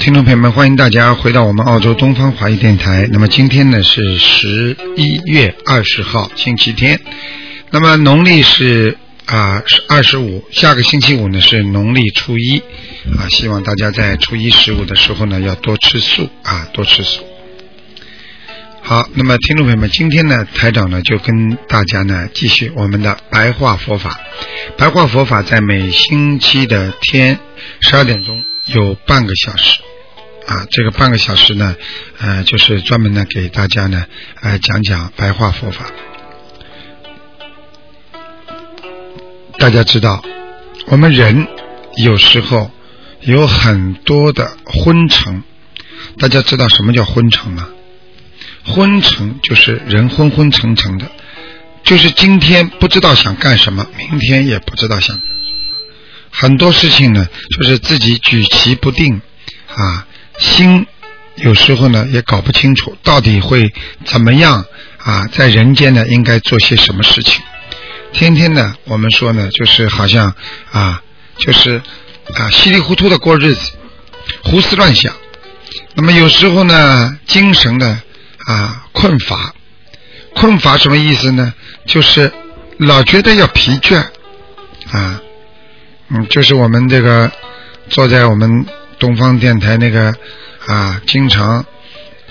听众朋友们，欢迎大家回到我们澳洲东方华语电台。那么今天呢是十一月二十号，星期天。那么农历是啊是二十五，下个星期五呢是农历初一啊。希望大家在初一十五的时候呢要多吃素啊，多吃素。好，那么听众朋友们，今天呢台长呢就跟大家呢继续我们的白话佛法。白话佛法在每星期的天十二点钟。有半个小时啊，这个半个小时呢，呃，就是专门呢给大家呢，呃，讲讲白话佛法。大家知道，我们人有时候有很多的昏沉。大家知道什么叫昏沉吗？昏沉就是人昏昏沉沉的，就是今天不知道想干什么，明天也不知道想。很多事情呢，就是自己举棋不定，啊，心有时候呢也搞不清楚到底会怎么样啊，在人间呢应该做些什么事情。天天呢，我们说呢，就是好像啊，就是啊稀里糊涂的过日子，胡思乱想。那么有时候呢，精神呢啊困乏，困乏什么意思呢？就是老觉得要疲倦啊。嗯，就是我们这个坐在我们东方电台那个啊，经常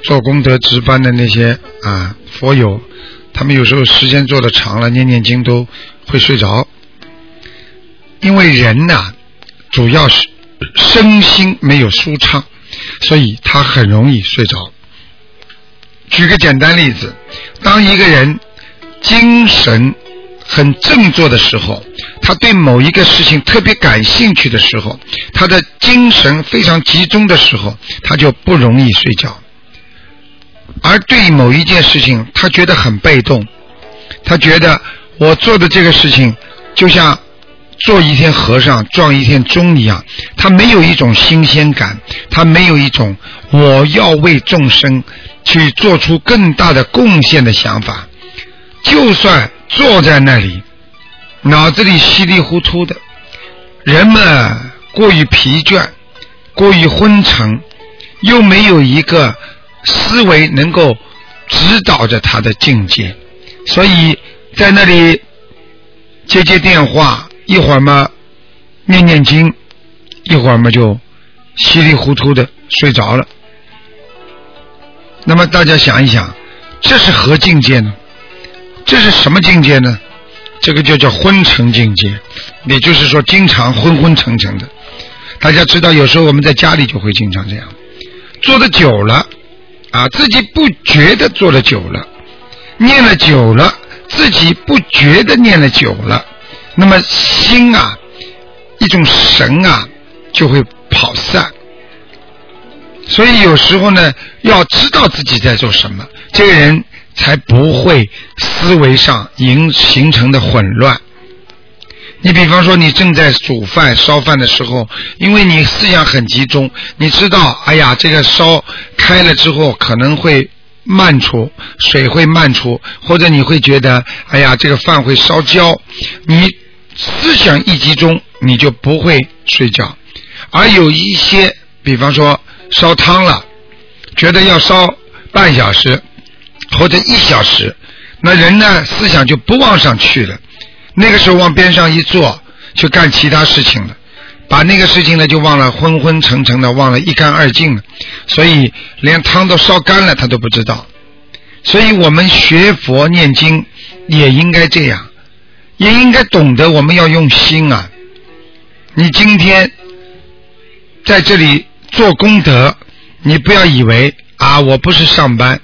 做功德值班的那些啊佛友，他们有时候时间做的长了，念念经都会睡着。因为人呐，主要是身心没有舒畅，所以他很容易睡着。举个简单例子，当一个人精神。很振作的时候，他对某一个事情特别感兴趣的时候，他的精神非常集中的时候，他就不容易睡觉。而对某一件事情，他觉得很被动，他觉得我做的这个事情就像做一天和尚撞一天钟一样，他没有一种新鲜感，他没有一种我要为众生去做出更大的贡献的想法，就算。坐在那里，脑子里稀里糊涂的，人们过于疲倦，过于昏沉，又没有一个思维能够指导着他的境界，所以在那里接接电话，一会儿嘛念念经，一会儿嘛就稀里糊涂的睡着了。那么大家想一想，这是何境界呢？这是什么境界呢？这个就叫昏沉境界，也就是说，经常昏昏沉沉的。大家知道，有时候我们在家里就会经常这样，坐的久了，啊，自己不觉得坐的久了，念了久了，自己不觉得念了久了，那么心啊，一种神啊，就会跑散。所以有时候呢，要知道自己在做什么，这个人。才不会思维上形形成的混乱。你比方说，你正在煮饭烧饭的时候，因为你思想很集中，你知道，哎呀，这个烧开了之后可能会漫出水，会漫出，或者你会觉得，哎呀，这个饭会烧焦。你思想一集中，你就不会睡觉。而有一些，比方说烧汤了，觉得要烧半小时。或者一小时，那人呢思想就不往上去了。那个时候往边上一坐，就干其他事情了，把那个事情呢就忘了昏昏沉沉的，忘了一干二净了。所以连汤都烧干了，他都不知道。所以我们学佛念经也应该这样，也应该懂得我们要用心啊。你今天在这里做功德，你不要以为啊，我不是上班，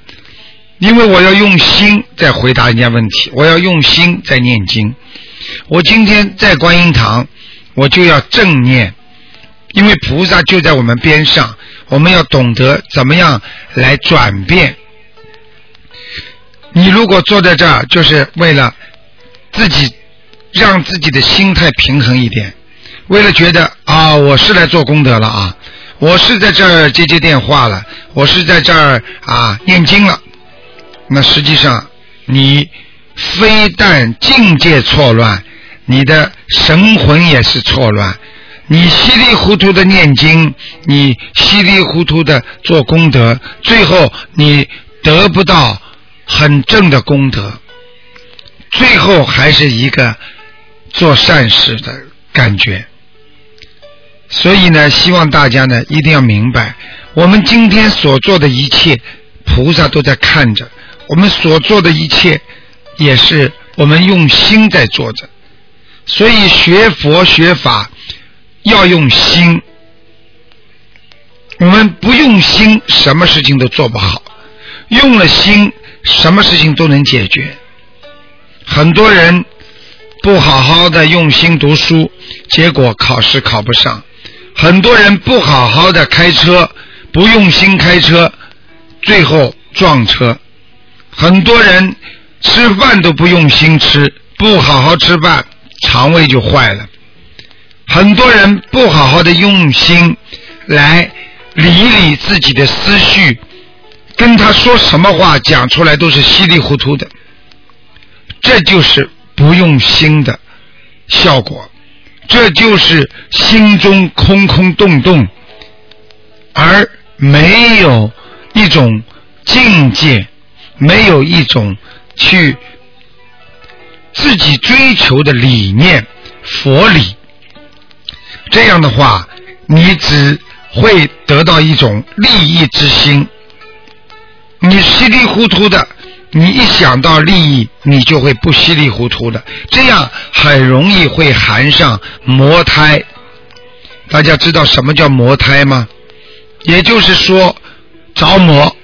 因为我要用心在回答人家问题，我要用心在念经。我今天在观音堂，我就要正念，因为菩萨就在我们边上，我们要懂得怎么样来转变。你如果坐在这儿，就是为了自己让自己的心态平衡一点，为了觉得啊，我是来做功德了啊，我是在这儿接接电话了，我是在这儿啊念经了。那实际上你非但境界错乱，你的神魂也是错乱。你稀里糊涂的念经，你稀里糊涂的做功德，最后你得不到。很正的功德，最后还是一个做善事的感觉。所以呢，希望大家呢一定要明白，我们今天所做的一切，菩萨都在看着；我们所做的一切，也是我们用心在做着。所以学佛学法要用心，我们不用心，什么事情都做不好。用了心。什么事情都能解决。很多人不好好的用心读书，结果考试考不上；很多人不好好的开车，不用心开车，最后撞车；很多人吃饭都不用心吃，不好好吃饭，肠胃就坏了；很多人不好好的用心来理理自己的思绪。跟他说什么话讲出来都是稀里糊涂的，这就是不用心的效果，这就是心中空空洞洞，而没有一种境界，没有一种去自己追求的理念佛理，这样的话，你只会得到一种利益之心。你稀里糊涂的，你一想到利益，你就会不稀里糊涂的，这样很容易会含上魔胎。大家知道什么叫魔胎吗？也就是说着魔。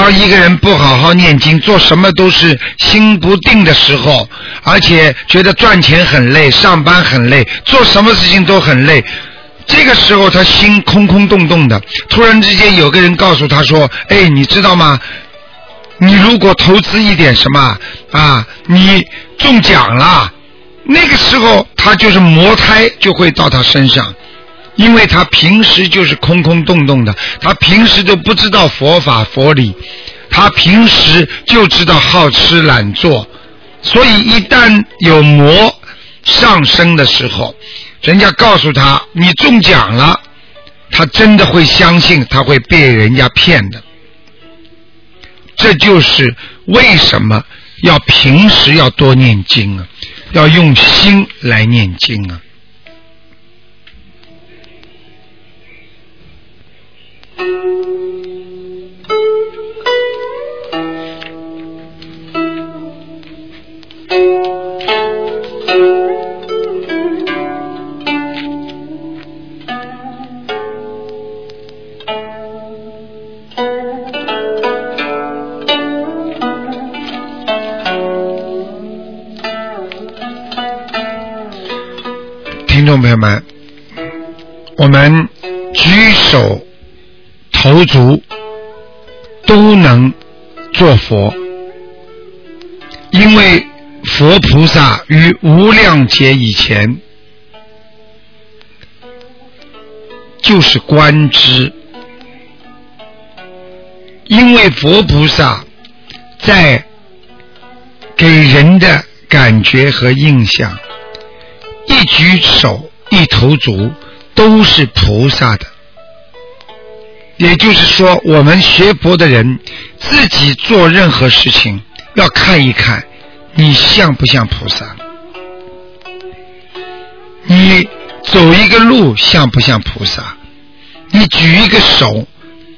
当一个人不好好念经，做什么都是心不定的时候，而且觉得赚钱很累，上班很累，做什么事情都很累。这个时候，他心空空洞洞的。突然之间，有个人告诉他说：“哎，你知道吗？你如果投资一点什么啊，你中奖了。”那个时候，他就是魔胎就会到他身上，因为他平时就是空空洞洞的，他平时都不知道佛法佛理，他平时就知道好吃懒做，所以一旦有魔上升的时候。人家告诉他你中奖了，他真的会相信，他会被人家骗的。这就是为什么要平时要多念经啊，要用心来念经啊。们举手投足都能做佛，因为佛菩萨于无量劫以前就是观之，因为佛菩萨在给人的感觉和印象。一举手一投足都是菩萨的，也就是说，我们学佛的人自己做任何事情要看一看你像不像菩萨，你走一个路像不像菩萨，你举一个手，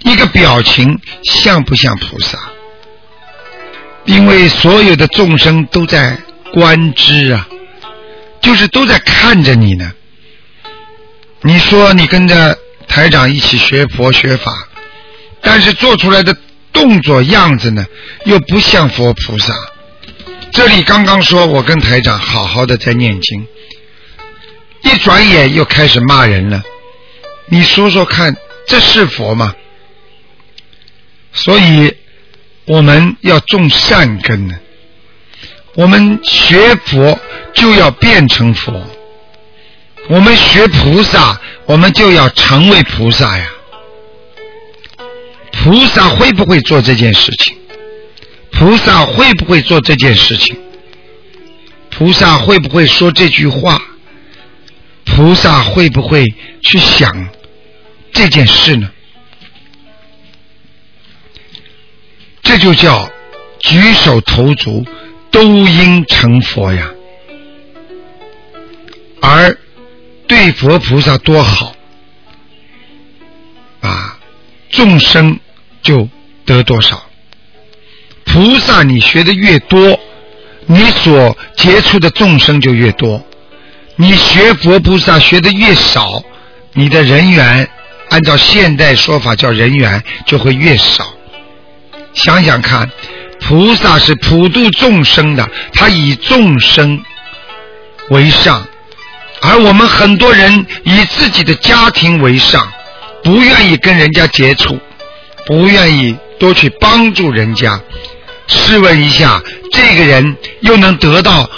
一个表情像不像菩萨？因为所有的众生都在观之啊，就是都在看着你呢。你说你跟着台长一起学佛学法，但是做出来的动作样子呢，又不像佛菩萨。这里刚刚说我跟台长好好的在念经，一转眼又开始骂人了。你说说看，这是佛吗？所以。我们要种善根呢，我们学佛就要变成佛，我们学菩萨，我们就要成为菩萨呀。菩萨会不会做这件事情？菩萨会不会做这件事情？菩萨会不会说这句话？菩萨会不会去想这件事呢？这就叫举手投足都应成佛呀，而对佛菩萨多好啊，众生就得多少。菩萨你学的越多，你所接触的众生就越多；你学佛菩萨学的越少，你的人缘，按照现代说法叫人缘，就会越少。想想看，菩萨是普度众生的，他以众生为上，而我们很多人以自己的家庭为上，不愿意跟人家接触，不愿意多去帮助人家。试问一下，这个人又能得到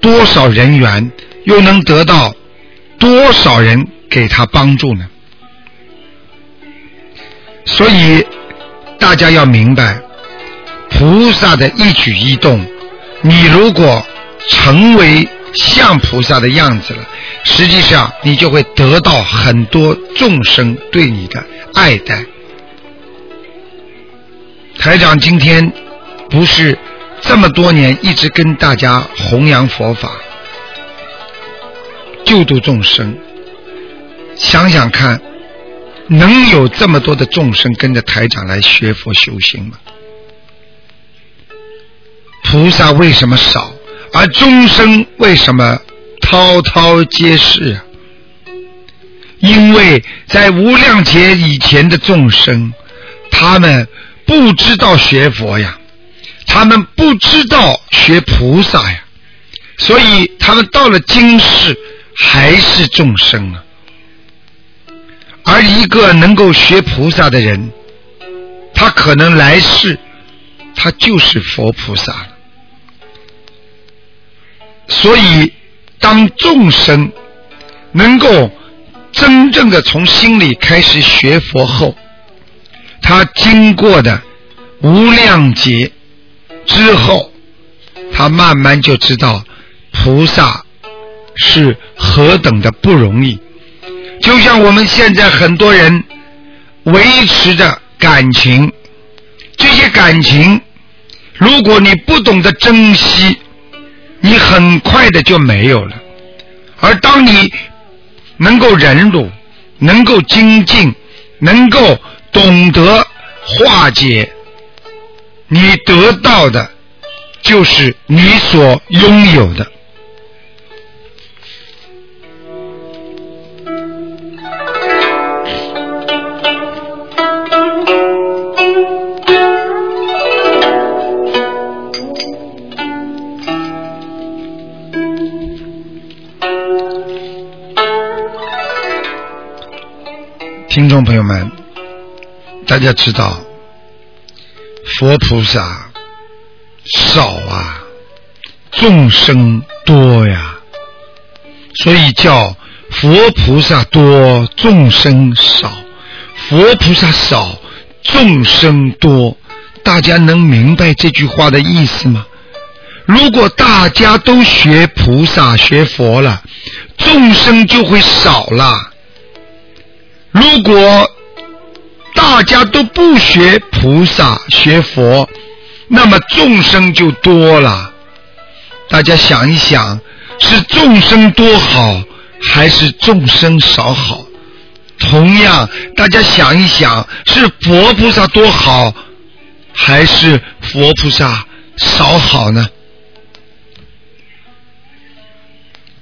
多少人缘？又能得到多少人给他帮助呢？所以。大家要明白，菩萨的一举一动，你如果成为像菩萨的样子了，实际上你就会得到很多众生对你的爱戴。台长今天不是这么多年一直跟大家弘扬佛法、救度众生，想想看。能有这么多的众生跟着台长来学佛修行吗？菩萨为什么少，而众生为什么滔滔皆是？因为在无量劫以前的众生，他们不知道学佛呀，他们不知道学菩萨呀，所以他们到了今世还是众生啊。而一个能够学菩萨的人，他可能来世，他就是佛菩萨了。所以，当众生能够真正的从心里开始学佛后，他经过的无量劫之后，他慢慢就知道菩萨是何等的不容易。就像我们现在很多人维持着感情，这些感情，如果你不懂得珍惜，你很快的就没有了。而当你能够忍辱，能够精进，能够懂得化解，你得到的就是你所拥有的。听众朋友们，大家知道，佛菩萨少啊，众生多呀，所以叫佛菩萨多，众生少。佛菩萨少，众生多，大家能明白这句话的意思吗？如果大家都学菩萨、学佛了，众生就会少了。如果大家都不学菩萨学佛，那么众生就多了。大家想一想，是众生多好，还是众生少好？同样，大家想一想，是佛菩萨多好，还是佛菩萨少好呢？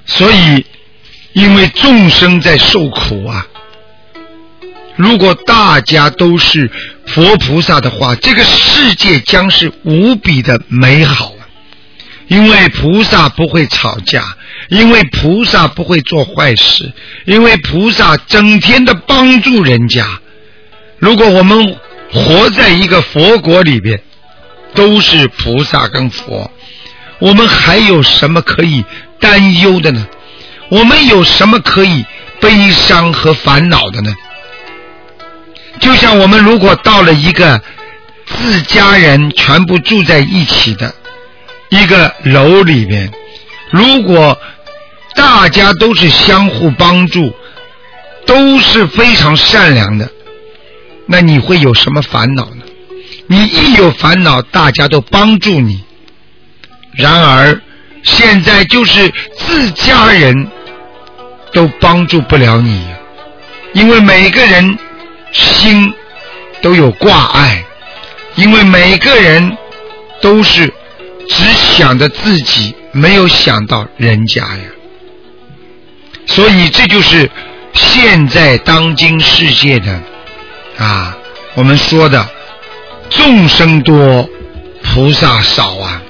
所以，因为众生在受苦啊。如果大家都是佛菩萨的话，这个世界将是无比的美好。因为菩萨不会吵架，因为菩萨不会做坏事，因为菩萨整天的帮助人家。如果我们活在一个佛国里边，都是菩萨跟佛，我们还有什么可以担忧的呢？我们有什么可以悲伤和烦恼的呢？就像我们如果到了一个自家人全部住在一起的。一个楼里面，如果大家都是相互帮助，都是非常善良的，那你会有什么烦恼呢？你一有烦恼，大家都帮助你。然而现在就是自家人都帮助不了你，因为每个人心都有挂碍，因为每个人都是。只想着自己，没有想到人家呀。所以这就是现在当今世界的啊，我们说的众生多，菩萨少啊。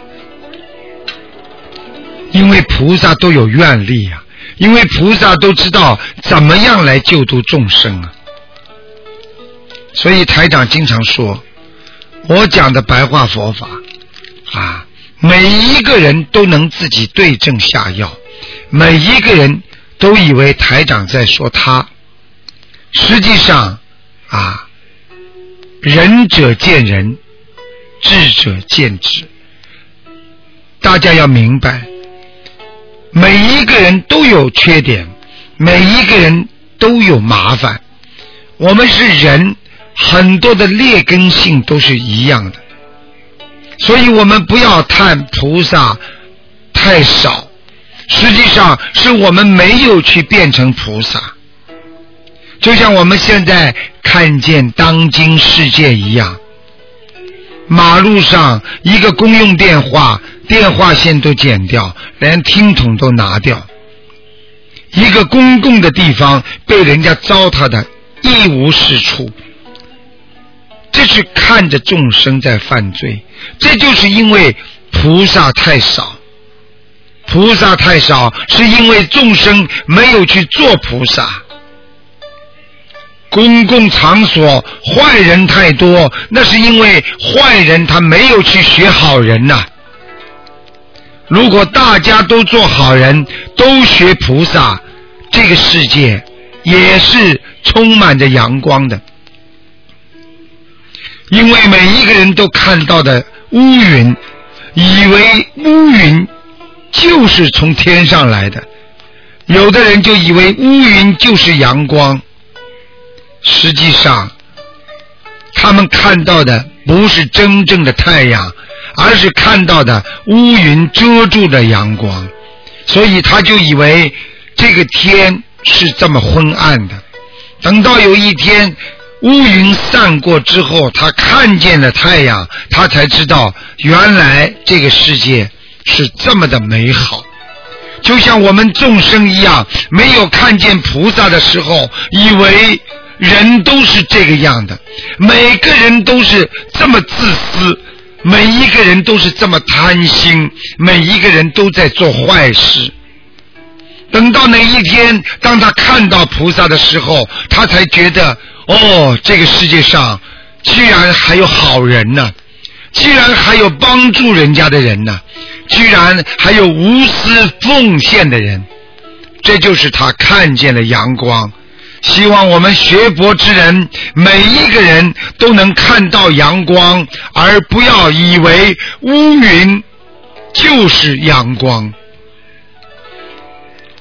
因为菩萨都有愿力啊，因为菩萨都知道怎么样来救度众生啊。所以台长经常说，我讲的白话佛法啊。每一个人都能自己对症下药，每一个人都以为台长在说他，实际上啊，仁者见仁，智者见智。大家要明白，每一个人都有缺点，每一个人都有麻烦。我们是人，很多的劣根性都是一样的。所以我们不要叹菩萨太少，实际上是我们没有去变成菩萨。就像我们现在看见当今世界一样，马路上一个公用电话，电话线都剪掉，连听筒都拿掉；一个公共的地方被人家糟蹋的一无是处。这是看着众生在犯罪，这就是因为菩萨太少。菩萨太少，是因为众生没有去做菩萨。公共场所坏人太多，那是因为坏人他没有去学好人呐。如果大家都做好人，都学菩萨，这个世界也是充满着阳光的。因为每一个人都看到的乌云，以为乌云就是从天上来的，有的人就以为乌云就是阳光。实际上，他们看到的不是真正的太阳，而是看到的乌云遮住的阳光，所以他就以为这个天是这么昏暗的。等到有一天。乌云散过之后，他看见了太阳，他才知道原来这个世界是这么的美好。就像我们众生一样，没有看见菩萨的时候，以为人都是这个样的，每个人都是这么自私，每一个人都是这么贪心，每一个人都在做坏事。等到哪一天，当他看到菩萨的时候，他才觉得。哦，这个世界上居然还有好人呢，居然还有帮助人家的人呢，居然还有无私奉献的人，这就是他看见了阳光。希望我们学佛之人每一个人都能看到阳光，而不要以为乌云就是阳光。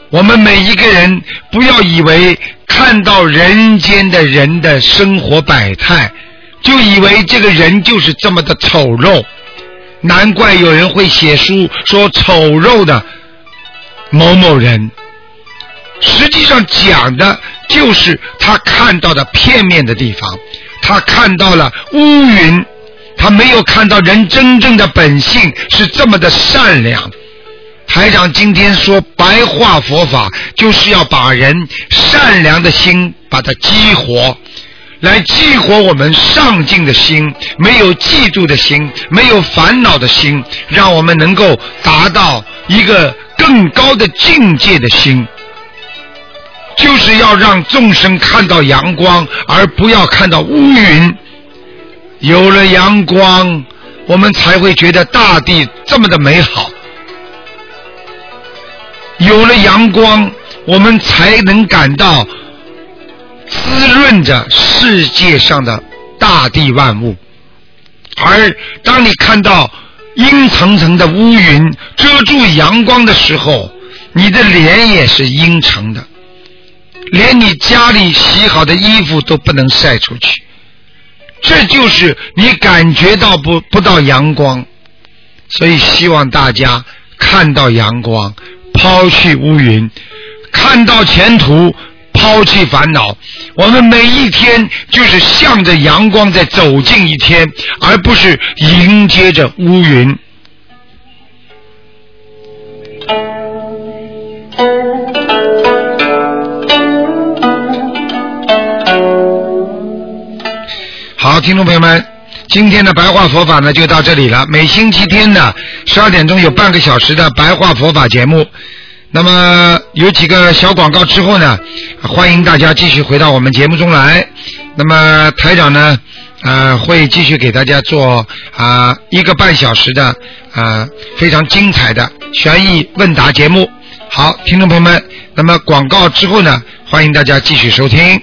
我们每一个人不要以为。看到人间的人的生活百态，就以为这个人就是这么的丑陋，难怪有人会写书说丑陋的某某人，实际上讲的就是他看到的片面的地方，他看到了乌云，他没有看到人真正的本性是这么的善良。台长今天说白话佛法，就是要把人善良的心把它激活，来激活我们上进的心，没有嫉妒的心，没有烦恼的心，让我们能够达到一个更高的境界的心，就是要让众生看到阳光，而不要看到乌云。有了阳光，我们才会觉得大地这么的美好。有了阳光，我们才能感到滋润着世界上的大地万物。而当你看到阴层层的乌云遮住阳光的时候，你的脸也是阴沉的，连你家里洗好的衣服都不能晒出去。这就是你感觉到不不到阳光，所以希望大家看到阳光。抛弃乌云，看到前途，抛弃烦恼。我们每一天就是向着阳光在走进一天，而不是迎接着乌云。好，听众朋友们，今天的白话佛法呢就到这里了。每星期天的十二点钟有半个小时的白话佛法节目。那么有几个小广告之后呢，欢迎大家继续回到我们节目中来。那么台长呢，呃，会继续给大家做啊一个半小时的啊非常精彩的悬疑问答节目。好，听众朋友们，那么广告之后呢，欢迎大家继续收听。